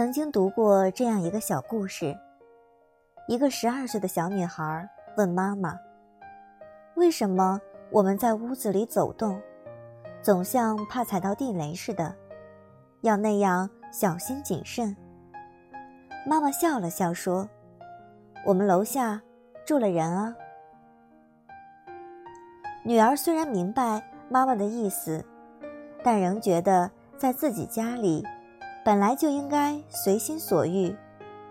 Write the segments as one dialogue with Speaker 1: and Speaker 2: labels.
Speaker 1: 曾经读过这样一个小故事：一个十二岁的小女孩问妈妈：“为什么我们在屋子里走动，总像怕踩到地雷似的，要那样小心谨慎？”妈妈笑了笑说：“我们楼下住了人啊。”女儿虽然明白妈妈的意思，但仍觉得在自己家里，本来就应该随心所欲，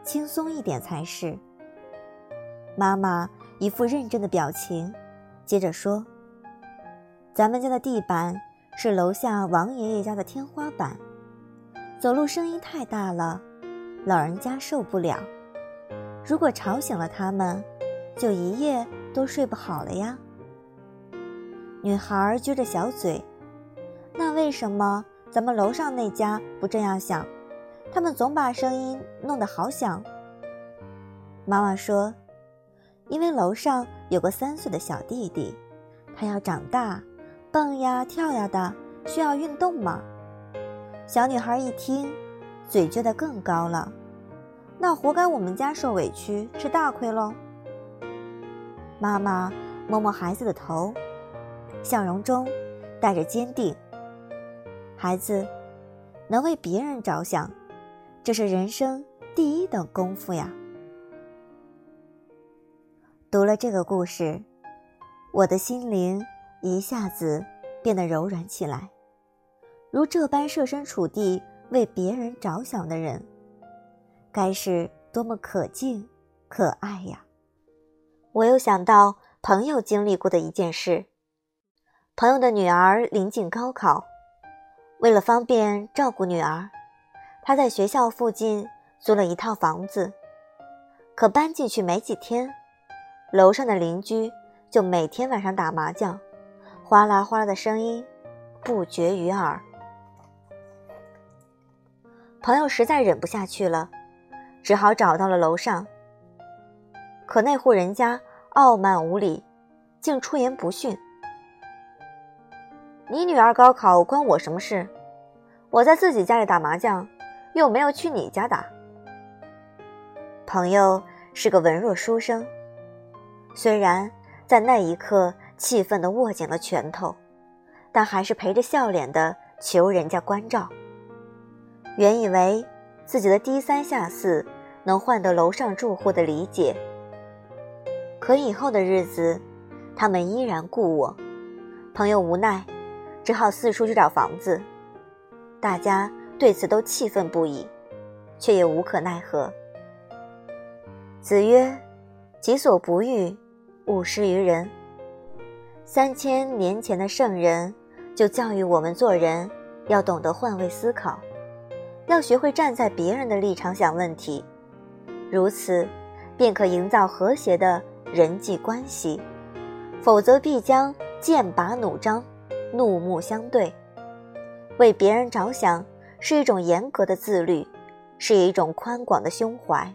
Speaker 1: 轻松一点才是。妈妈一副认真的表情，接着说：“咱们家的地板是楼下王爷爷家的天花板，走路声音太大了，老人家受不了。如果吵醒了他们，就一夜都睡不好了呀。”女孩撅着小嘴，那为什么咱们楼上那家不这样想？他们总把声音弄得好响。妈妈说：“因为楼上有个三岁的小弟弟，他要长大，蹦呀跳呀的，需要运动嘛。”小女孩一听，嘴撅得更高了。那活该我们家受委屈，吃大亏喽。妈妈摸摸孩子的头。笑容中带着坚定。孩子，能为别人着想，这是人生第一等功夫呀。读了这个故事，我的心灵一下子变得柔软起来。如这般设身处地为别人着想的人，该是多么可敬、可爱呀！我又想到朋友经历过的一件事。朋友的女儿临近高考，为了方便照顾女儿，他在学校附近租了一套房子。可搬进去没几天，楼上的邻居就每天晚上打麻将，哗啦哗啦的声音不绝于耳。朋友实在忍不下去了，只好找到了楼上。可那户人家傲慢无礼，竟出言不逊。你女儿高考关我什么事？我在自己家里打麻将，又没有去你家打。朋友是个文弱书生，虽然在那一刻气愤地握紧了拳头，但还是陪着笑脸的求人家关照。原以为自己的低三下四能换得楼上住户的理解，可以后的日子，他们依然顾我。朋友无奈。只好四处去找房子，大家对此都气愤不已，却也无可奈何。子曰：“己所不欲，勿施于人。”三千年前的圣人就教育我们做人要懂得换位思考，要学会站在别人的立场想问题，如此便可营造和谐的人际关系，否则必将剑拔弩张。怒目相对，为别人着想是一种严格的自律，是一种宽广的胸怀，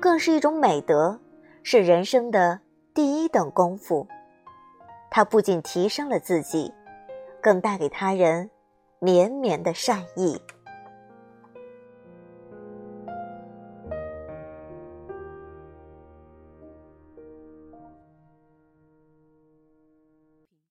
Speaker 1: 更是一种美德，是人生的第一等功夫。它不仅提升了自己，更带给他人绵绵的善意。